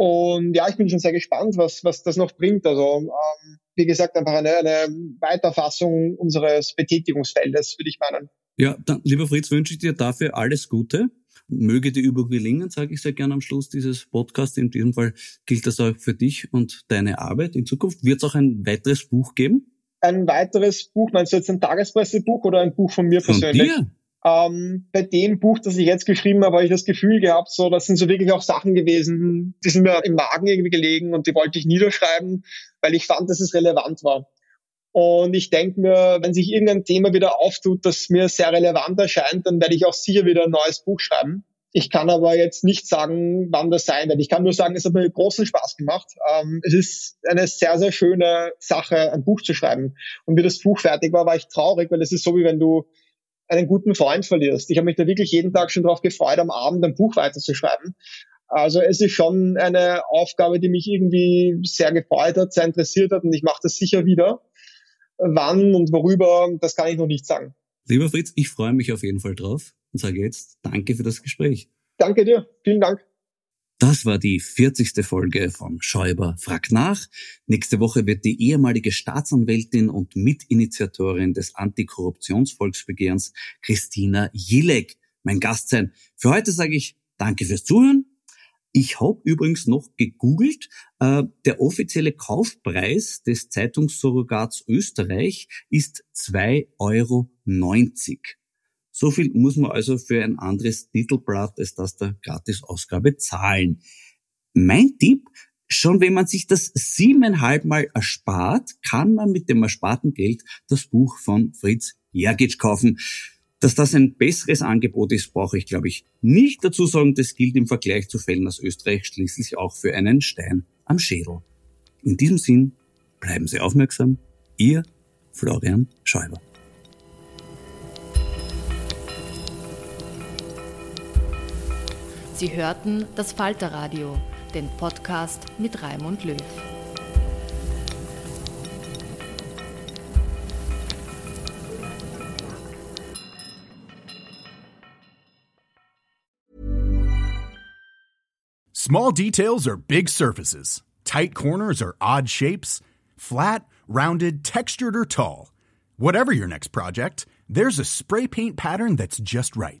Und ja, ich bin schon sehr gespannt, was, was das noch bringt. Also ähm, wie gesagt, einfach eine, eine Weiterfassung unseres Betätigungsfeldes, würde ich meinen. Ja, dann, lieber Fritz, wünsche ich dir dafür alles Gute. Möge die Übung gelingen, sage ich sehr gerne am Schluss dieses Podcasts. In diesem Fall gilt das auch für dich und deine Arbeit. In Zukunft wird es auch ein weiteres Buch geben? Ein weiteres Buch, meinst du jetzt ein Tagespressebuch oder ein Buch von mir von persönlich? Dir? Ähm, bei dem Buch, das ich jetzt geschrieben habe, habe ich das Gefühl gehabt, so, das sind so wirklich auch Sachen gewesen, die sind mir im Magen irgendwie gelegen und die wollte ich niederschreiben, weil ich fand, dass es relevant war. Und ich denke mir, wenn sich irgendein Thema wieder auftut, das mir sehr relevant erscheint, dann werde ich auch sicher wieder ein neues Buch schreiben. Ich kann aber jetzt nicht sagen, wann das sein wird. Ich kann nur sagen, es hat mir großen Spaß gemacht. Ähm, es ist eine sehr, sehr schöne Sache, ein Buch zu schreiben. Und wie das Buch fertig war, war ich traurig, weil es ist so, wie wenn du einen guten Freund verlierst. Ich habe mich da wirklich jeden Tag schon darauf gefreut, am Abend ein Buch weiterzuschreiben. Also es ist schon eine Aufgabe, die mich irgendwie sehr gefreut hat, sehr interessiert hat und ich mache das sicher wieder. Wann und worüber, das kann ich noch nicht sagen. Lieber Fritz, ich freue mich auf jeden Fall drauf und sage jetzt Danke für das Gespräch. Danke dir. Vielen Dank. Das war die 40. Folge von Schäuber fragt nach. Nächste Woche wird die ehemalige Staatsanwältin und Mitinitiatorin des Antikorruptionsvolksbegehrens Christina Jilek mein Gast sein. Für heute sage ich Danke fürs Zuhören. Ich habe übrigens noch gegoogelt. Äh, der offizielle Kaufpreis des Zeitungssurrogats Österreich ist 2,90 Euro. So viel muss man also für ein anderes Titelblatt als das der Gratisausgabe zahlen. Mein Tipp, schon wenn man sich das siebeneinhalb Mal erspart, kann man mit dem ersparten Geld das Buch von Fritz Jergic kaufen. Dass das ein besseres Angebot ist, brauche ich, glaube ich, nicht dazu sagen. Das gilt im Vergleich zu Fällen aus Österreich schließlich auch für einen Stein am Schädel. In diesem Sinn, bleiben Sie aufmerksam. Ihr Florian Schäuber. Sie hörten das Falterradio, den Podcast mit Raimund Löw. Small details are big surfaces. Tight corners are odd shapes. Flat, rounded, textured, or tall. Whatever your next project, there's a spray paint pattern that's just right.